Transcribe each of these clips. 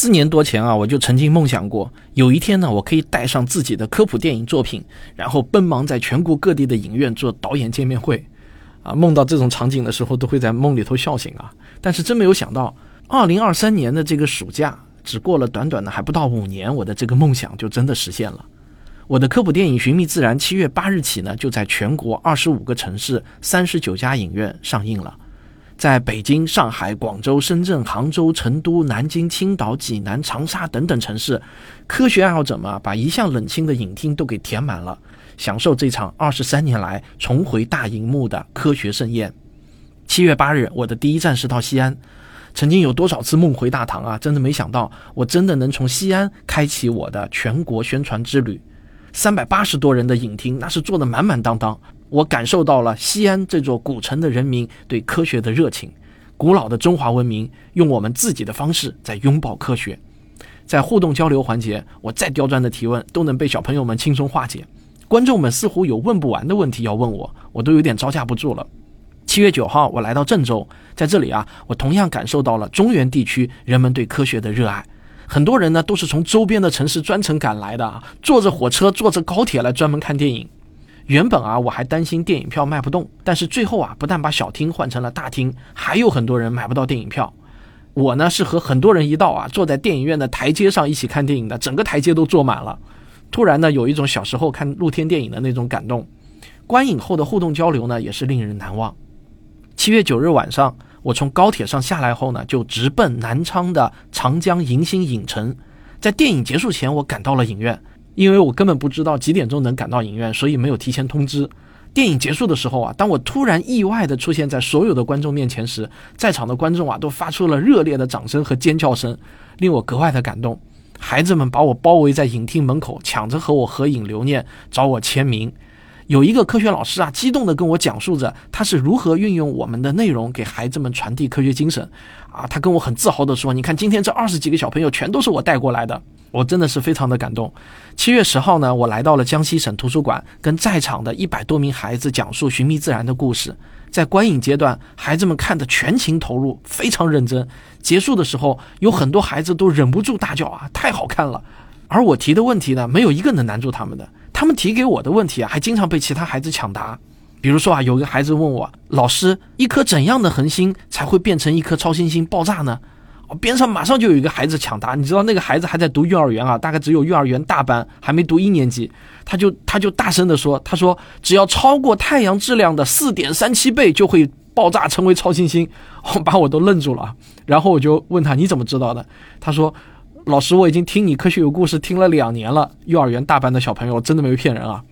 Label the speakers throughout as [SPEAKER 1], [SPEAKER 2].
[SPEAKER 1] 四年多前啊，我就曾经梦想过，有一天呢，我可以带上自己的科普电影作品，然后奔忙在全国各地的影院做导演见面会。啊，梦到这种场景的时候，都会在梦里头笑醒啊。但是真没有想到，二零二三年的这个暑假，只过了短短的还不到五年，我的这个梦想就真的实现了。我的科普电影《寻觅自然》七月八日起呢，就在全国二十五个城市、三十九家影院上映了。在北京、上海、广州、深圳、杭州、成都、南京、青岛、济南、长沙等等城市，科学爱好者们把一向冷清的影厅都给填满了，享受这场二十三年来重回大荧幕的科学盛宴。七月八日，我的第一站是到西安。曾经有多少次梦回大唐啊？真的没想到，我真的能从西安开启我的全国宣传之旅。三百八十多人的影厅，那是坐得满满当当。我感受到了西安这座古城的人民对科学的热情，古老的中华文明用我们自己的方式在拥抱科学。在互动交流环节，我再刁钻的提问都能被小朋友们轻松化解。观众们似乎有问不完的问题要问我，我都有点招架不住了。七月九号，我来到郑州，在这里啊，我同样感受到了中原地区人们对科学的热爱。很多人呢都是从周边的城市专程赶来的，坐着火车、坐着高铁来专门看电影。原本啊，我还担心电影票卖不动，但是最后啊，不但把小厅换成了大厅，还有很多人买不到电影票。我呢是和很多人一道啊，坐在电影院的台阶上一起看电影的，整个台阶都坐满了。突然呢，有一种小时候看露天电影的那种感动。观影后的互动交流呢，也是令人难忘。七月九日晚上，我从高铁上下来后呢，就直奔南昌的长江迎新影城。在电影结束前，我赶到了影院。因为我根本不知道几点钟能赶到影院，所以没有提前通知。电影结束的时候啊，当我突然意外地出现在所有的观众面前时，在场的观众啊都发出了热烈的掌声和尖叫声，令我格外的感动。孩子们把我包围在影厅门口，抢着和我合影留念，找我签名。有一个科学老师啊，激动地跟我讲述着他是如何运用我们的内容给孩子们传递科学精神。啊，他跟我很自豪地说：“你看，今天这二十几个小朋友全都是我带过来的。”我真的是非常的感动。七月十号呢，我来到了江西省图书馆，跟在场的一百多名孩子讲述寻觅自然的故事。在观影阶段，孩子们看得全情投入，非常认真。结束的时候，有很多孩子都忍不住大叫啊，太好看了！而我提的问题呢，没有一个能难住他们的。他们提给我的问题啊，还经常被其他孩子抢答。比如说啊，有个孩子问我，老师，一颗怎样的恒星才会变成一颗超新星爆炸呢？边上马上就有一个孩子抢答，你知道那个孩子还在读幼儿园啊，大概只有幼儿园大班，还没读一年级，他就他就大声的说，他说只要超过太阳质量的四点三七倍就会爆炸成为超新星，我把我都愣住了。然后我就问他你怎么知道的？他说，老师我已经听你科学有故事听了两年了，幼儿园大班的小朋友真的没骗人啊。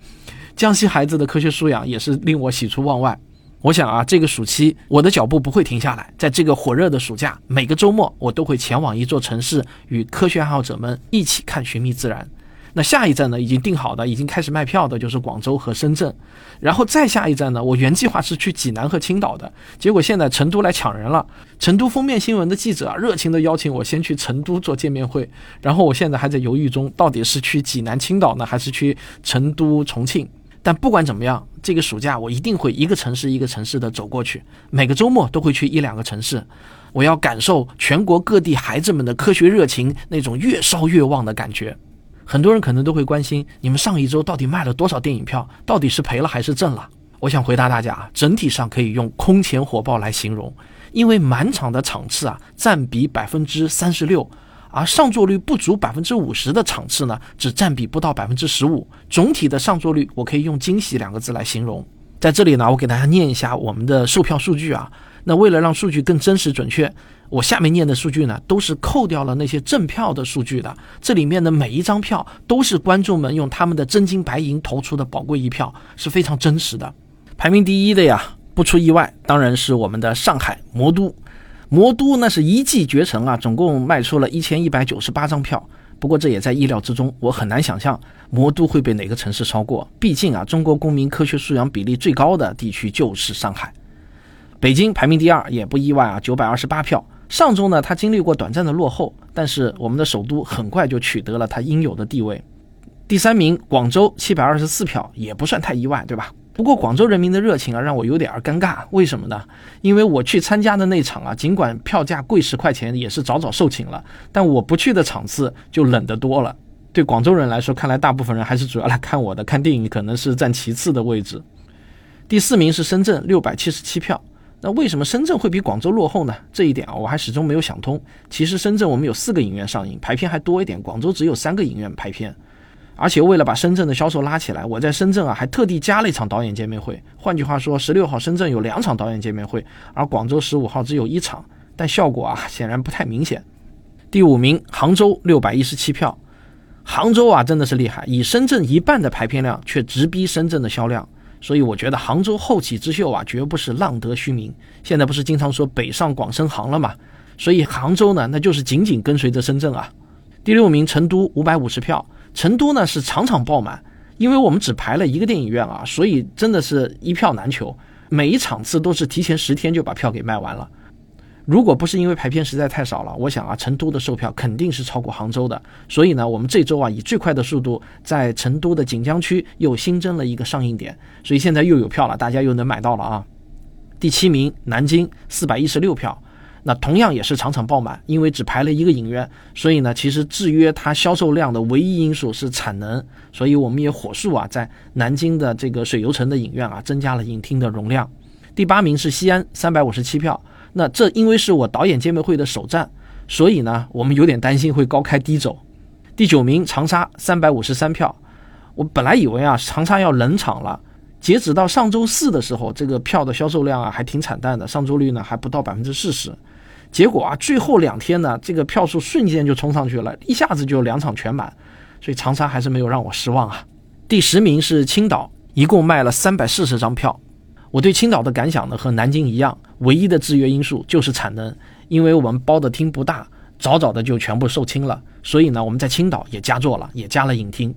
[SPEAKER 1] 江西孩子的科学素养也是令我喜出望外。我想啊，这个暑期我的脚步不会停下来。在这个火热的暑假，每个周末我都会前往一座城市，与科学爱好者们一起看寻觅自然。那下一站呢，已经定好的，已经开始卖票的，就是广州和深圳。然后再下一站呢，我原计划是去济南和青岛的，结果现在成都来抢人了。成都封面新闻的记者啊，热情地邀请我先去成都做见面会。然后我现在还在犹豫中，到底是去济南、青岛呢，还是去成都、重庆？但不管怎么样，这个暑假我一定会一个城市一个城市的走过去，每个周末都会去一两个城市。我要感受全国各地孩子们的科学热情，那种越烧越旺的感觉。很多人可能都会关心，你们上一周到底卖了多少电影票？到底是赔了还是挣了？我想回答大家，整体上可以用空前火爆来形容，因为满场的场次啊，占比百分之三十六。而上座率不足百分之五十的场次呢，只占比不到百分之十五。总体的上座率，我可以用“惊喜”两个字来形容。在这里呢，我给大家念一下我们的售票数据啊。那为了让数据更真实准确，我下面念的数据呢，都是扣掉了那些赠票的数据的。这里面的每一张票都是观众们用他们的真金白银投出的宝贵一票，是非常真实的。排名第一的呀，不出意外，当然是我们的上海魔都。魔都那是一骑绝尘啊，总共卖出了一千一百九十八张票。不过这也在意料之中，我很难想象魔都会被哪个城市超过。毕竟啊，中国公民科学素养比例最高的地区就是上海。北京排名第二也不意外啊，九百二十八票。上周呢，它经历过短暂的落后，但是我们的首都很快就取得了它应有的地位。第三名广州七百二十四票，也不算太意外，对吧？不过广州人民的热情啊，让我有点儿尴尬。为什么呢？因为我去参加的那场啊，尽管票价贵十块钱，也是早早售罄了。但我不去的场次就冷得多了。对广州人来说，看来大部分人还是主要来看我的，看电影可能是占其次的位置。第四名是深圳，六百七十七票。那为什么深圳会比广州落后呢？这一点啊，我还始终没有想通。其实深圳我们有四个影院上映，排片还多一点，广州只有三个影院排片。而且为了把深圳的销售拉起来，我在深圳啊还特地加了一场导演见面会。换句话说，十六号深圳有两场导演见面会，而广州十五号只有一场，但效果啊显然不太明显。第五名，杭州六百一十七票。杭州啊真的是厉害，以深圳一半的排片量却直逼深圳的销量，所以我觉得杭州后起之秀啊绝不是浪得虚名。现在不是经常说北上广深杭了吗？所以杭州呢那就是紧紧跟随着深圳啊。第六名，成都五百五十票。成都呢是场场爆满，因为我们只排了一个电影院啊，所以真的是一票难求，每一场次都是提前十天就把票给卖完了。如果不是因为排片实在太少了，我想啊，成都的售票肯定是超过杭州的。所以呢，我们这周啊以最快的速度在成都的锦江区又新增了一个上映点，所以现在又有票了，大家又能买到了啊。第七名，南京四百一十六票。那同样也是场场爆满，因为只排了一个影院，所以呢，其实制约它销售量的唯一因素是产能，所以我们也火速啊，在南京的这个水游城的影院啊，增加了影厅的容量。第八名是西安，三百五十七票。那这因为是我导演见面会的首站，所以呢，我们有点担心会高开低走。第九名长沙，三百五十三票。我本来以为啊，长沙要冷场了。截止到上周四的时候，这个票的销售量啊，还挺惨淡的，上座率呢还不到百分之四十。结果啊，最后两天呢，这个票数瞬间就冲上去了，一下子就两场全满，所以长沙还是没有让我失望啊。第十名是青岛，一共卖了三百四十张票。我对青岛的感想呢，和南京一样，唯一的制约因素就是产能，因为我们包的厅不大，早早的就全部售罄了，所以呢，我们在青岛也加座了，也加了影厅。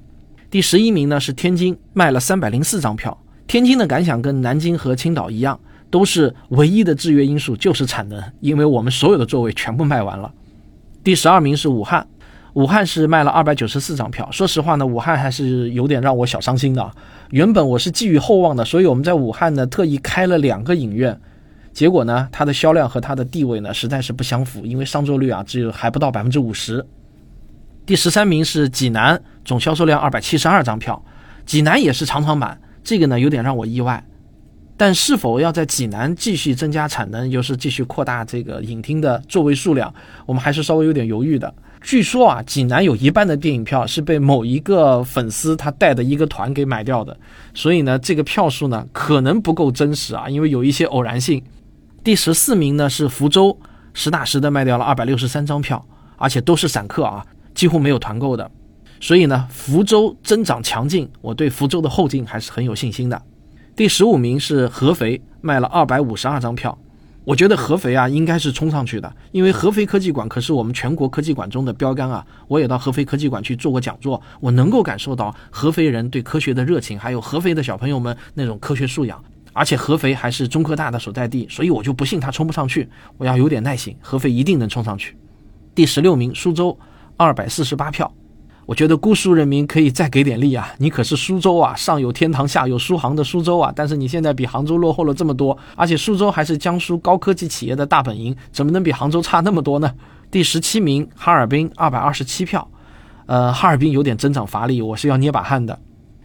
[SPEAKER 1] 第十一名呢是天津，卖了三百零四张票。天津的感想跟南京和青岛一样。都是唯一的制约因素就是产能，因为我们所有的座位全部卖完了。第十二名是武汉，武汉是卖了二百九十四张票。说实话呢，武汉还是有点让我小伤心的。原本我是寄予厚望的，所以我们在武汉呢特意开了两个影院，结果呢它的销量和它的地位呢实在是不相符，因为上座率啊只有还不到百分之五十。第十三名是济南，总销售量二百七十二张票，济南也是场场满，这个呢有点让我意外。但是否要在济南继续增加产能，又是继续扩大这个影厅的座位数量，我们还是稍微有点犹豫的。据说啊，济南有一半的电影票是被某一个粉丝他带的一个团给买掉的，所以呢，这个票数呢可能不够真实啊，因为有一些偶然性。第十四名呢是福州，实打实的卖掉了二百六十三张票，而且都是散客啊，几乎没有团购的。所以呢，福州增长强劲，我对福州的后劲还是很有信心的。第十五名是合肥，卖了二百五十二张票。我觉得合肥啊应该是冲上去的，因为合肥科技馆可是我们全国科技馆中的标杆啊。我也到合肥科技馆去做过讲座，我能够感受到合肥人对科学的热情，还有合肥的小朋友们那种科学素养。而且合肥还是中科大的所在地，所以我就不信他冲不上去。我要有点耐心，合肥一定能冲上去。第十六名苏州，二百四十八票。我觉得姑苏人民可以再给点力啊！你可是苏州啊，上有天堂，下有苏杭的苏州啊，但是你现在比杭州落后了这么多，而且苏州还是江苏高科技企业的大本营，怎么能比杭州差那么多呢？第十七名，哈尔滨二百二十七票，呃，哈尔滨有点增长乏力，我是要捏把汗的。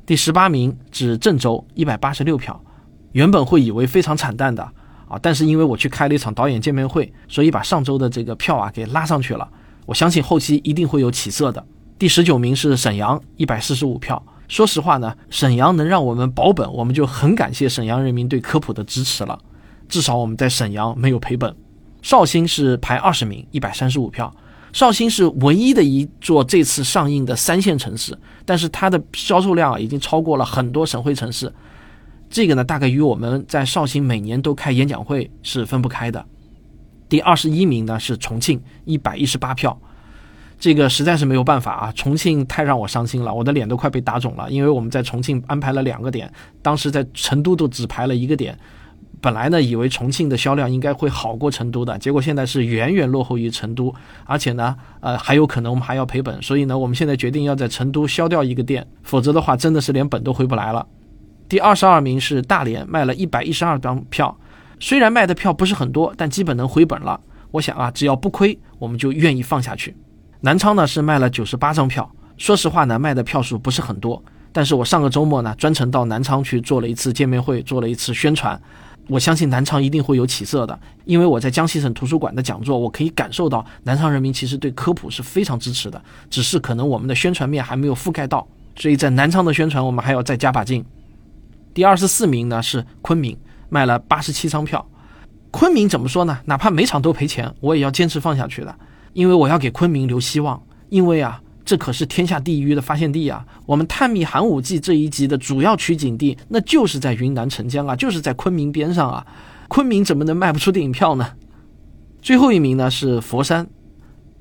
[SPEAKER 1] 第十八名指郑州一百八十六票，原本会以为非常惨淡的啊，但是因为我去开了一场导演见面会，所以把上周的这个票啊给拉上去了，我相信后期一定会有起色的。第十九名是沈阳，一百四十五票。说实话呢，沈阳能让我们保本，我们就很感谢沈阳人民对科普的支持了。至少我们在沈阳没有赔本。绍兴是排二十名，一百三十五票。绍兴是唯一的一座这次上映的三线城市，但是它的销售量已经超过了很多省会城市。这个呢，大概与我们在绍兴每年都开演讲会是分不开的。第二十一名呢是重庆，一百一十八票。这个实在是没有办法啊！重庆太让我伤心了，我的脸都快被打肿了。因为我们在重庆安排了两个点，当时在成都都只排了一个点。本来呢，以为重庆的销量应该会好过成都的，结果现在是远远落后于成都，而且呢，呃，还有可能我们还要赔本。所以呢，我们现在决定要在成都销掉一个店，否则的话，真的是连本都回不来了。第二十二名是大连，卖了一百一十二张票。虽然卖的票不是很多，但基本能回本了。我想啊，只要不亏，我们就愿意放下去。南昌呢是卖了九十八张票。说实话呢，卖的票数不是很多。但是我上个周末呢，专程到南昌去做了一次见面会，做了一次宣传。我相信南昌一定会有起色的，因为我在江西省图书馆的讲座，我可以感受到南昌人民其实对科普是非常支持的，只是可能我们的宣传面还没有覆盖到。所以在南昌的宣传，我们还要再加把劲。第二十四名呢是昆明，卖了八十七张票。昆明怎么说呢？哪怕每场都赔钱，我也要坚持放下去的，因为我要给昆明留希望。因为啊，这可是天下第一的发现地啊！我们探秘寒武纪这一集的主要取景地，那就是在云南澄江啊，就是在昆明边上啊。昆明怎么能卖不出电影票呢？最后一名呢是佛山，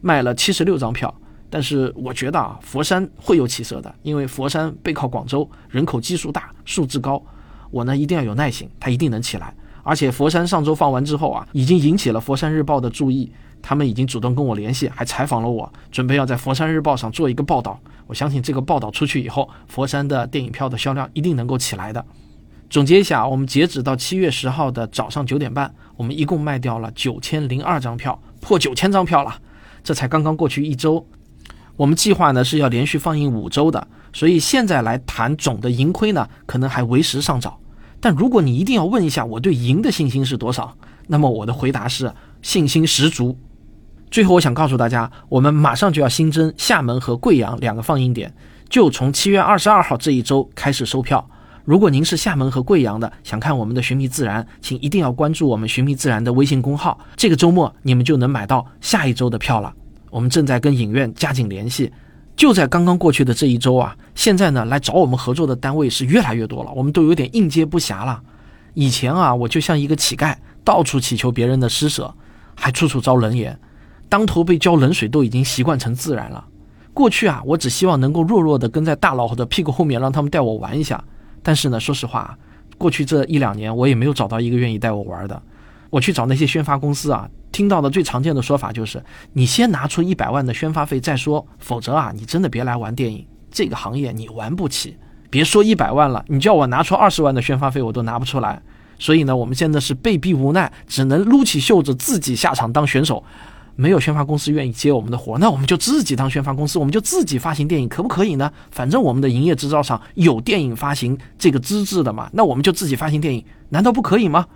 [SPEAKER 1] 卖了七十六张票。但是我觉得啊，佛山会有起色的，因为佛山背靠广州，人口基数大，素质高。我呢一定要有耐心，它一定能起来。而且佛山上周放完之后啊，已经引起了佛山日报的注意，他们已经主动跟我联系，还采访了我，准备要在佛山日报上做一个报道。我相信这个报道出去以后，佛山的电影票的销量一定能够起来的。总结一下，我们截止到七月十号的早上九点半，我们一共卖掉了九千零二张票，破九千张票了。这才刚刚过去一周。我们计划呢是要连续放映五周的，所以现在来谈总的盈亏呢，可能还为时尚早。但如果你一定要问一下我对赢的信心是多少，那么我的回答是信心十足。最后，我想告诉大家，我们马上就要新增厦门和贵阳两个放映点，就从七月二十二号这一周开始收票。如果您是厦门和贵阳的，想看我们的《寻觅自然》，请一定要关注我们《寻觅自然》的微信公号，这个周末你们就能买到下一周的票了。我们正在跟影院加紧联系，就在刚刚过去的这一周啊，现在呢来找我们合作的单位是越来越多了，我们都有点应接不暇了。以前啊，我就像一个乞丐，到处祈求别人的施舍，还处处遭冷眼，当头被浇冷水都已经习惯成自然了。过去啊，我只希望能够弱弱的跟在大佬的屁股后面，让他们带我玩一下。但是呢，说实话，过去这一两年我也没有找到一个愿意带我玩的。我去找那些宣发公司啊。听到的最常见的说法就是，你先拿出一百万的宣发费再说，否则啊，你真的别来玩电影这个行业，你玩不起。别说一百万了，你叫我拿出二十万的宣发费，我都拿不出来。所以呢，我们现在是被逼无奈，只能撸起袖子自己下场当选手。没有宣发公司愿意接我们的活，那我们就自己当宣发公司，我们就自己发行电影，可不可以呢？反正我们的营业执照上有电影发行这个资质的嘛，那我们就自己发行电影，难道不可以吗？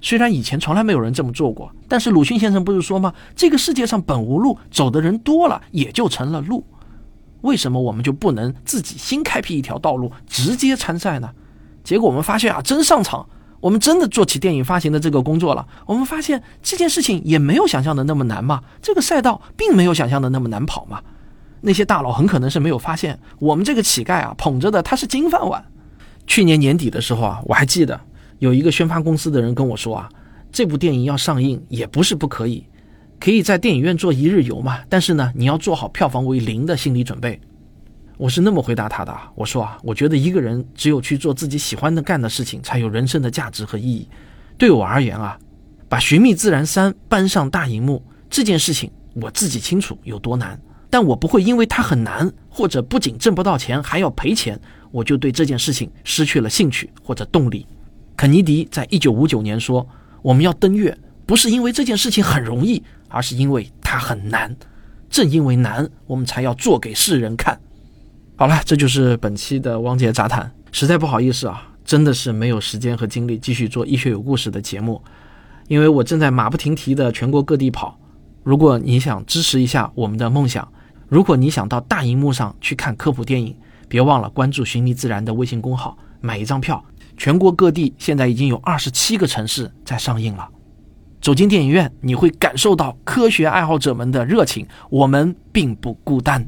[SPEAKER 1] 虽然以前从来没有人这么做过，但是鲁迅先生不是说吗？这个世界上本无路，走的人多了，也就成了路。为什么我们就不能自己新开辟一条道路，直接参赛呢？结果我们发现啊，真上场，我们真的做起电影发行的这个工作了。我们发现这件事情也没有想象的那么难嘛，这个赛道并没有想象的那么难跑嘛。那些大佬很可能是没有发现，我们这个乞丐啊，捧着的他是金饭碗。去年年底的时候啊，我还记得。有一个宣发公司的人跟我说啊，这部电影要上映也不是不可以，可以在电影院做一日游嘛。但是呢，你要做好票房为零的心理准备。我是那么回答他的，我说啊，我觉得一个人只有去做自己喜欢的干的事情，才有人生的价值和意义。对我而言啊，把《寻觅自然三》搬上大荧幕这件事情，我自己清楚有多难，但我不会因为它很难，或者不仅挣不到钱还要赔钱，我就对这件事情失去了兴趣或者动力。肯尼迪在一九五九年说：“我们要登月，不是因为这件事情很容易，而是因为它很难。正因为难，我们才要做给世人看。”好了，这就是本期的汪杰杂谈。实在不好意思啊，真的是没有时间和精力继续做医学有故事的节目，因为我正在马不停蹄的全国各地跑。如果你想支持一下我们的梦想，如果你想到大荧幕上去看科普电影，别忘了关注“寻觅自然”的微信公号，买一张票。全国各地现在已经有二十七个城市在上映了。走进电影院，你会感受到科学爱好者们的热情。我们并不孤单。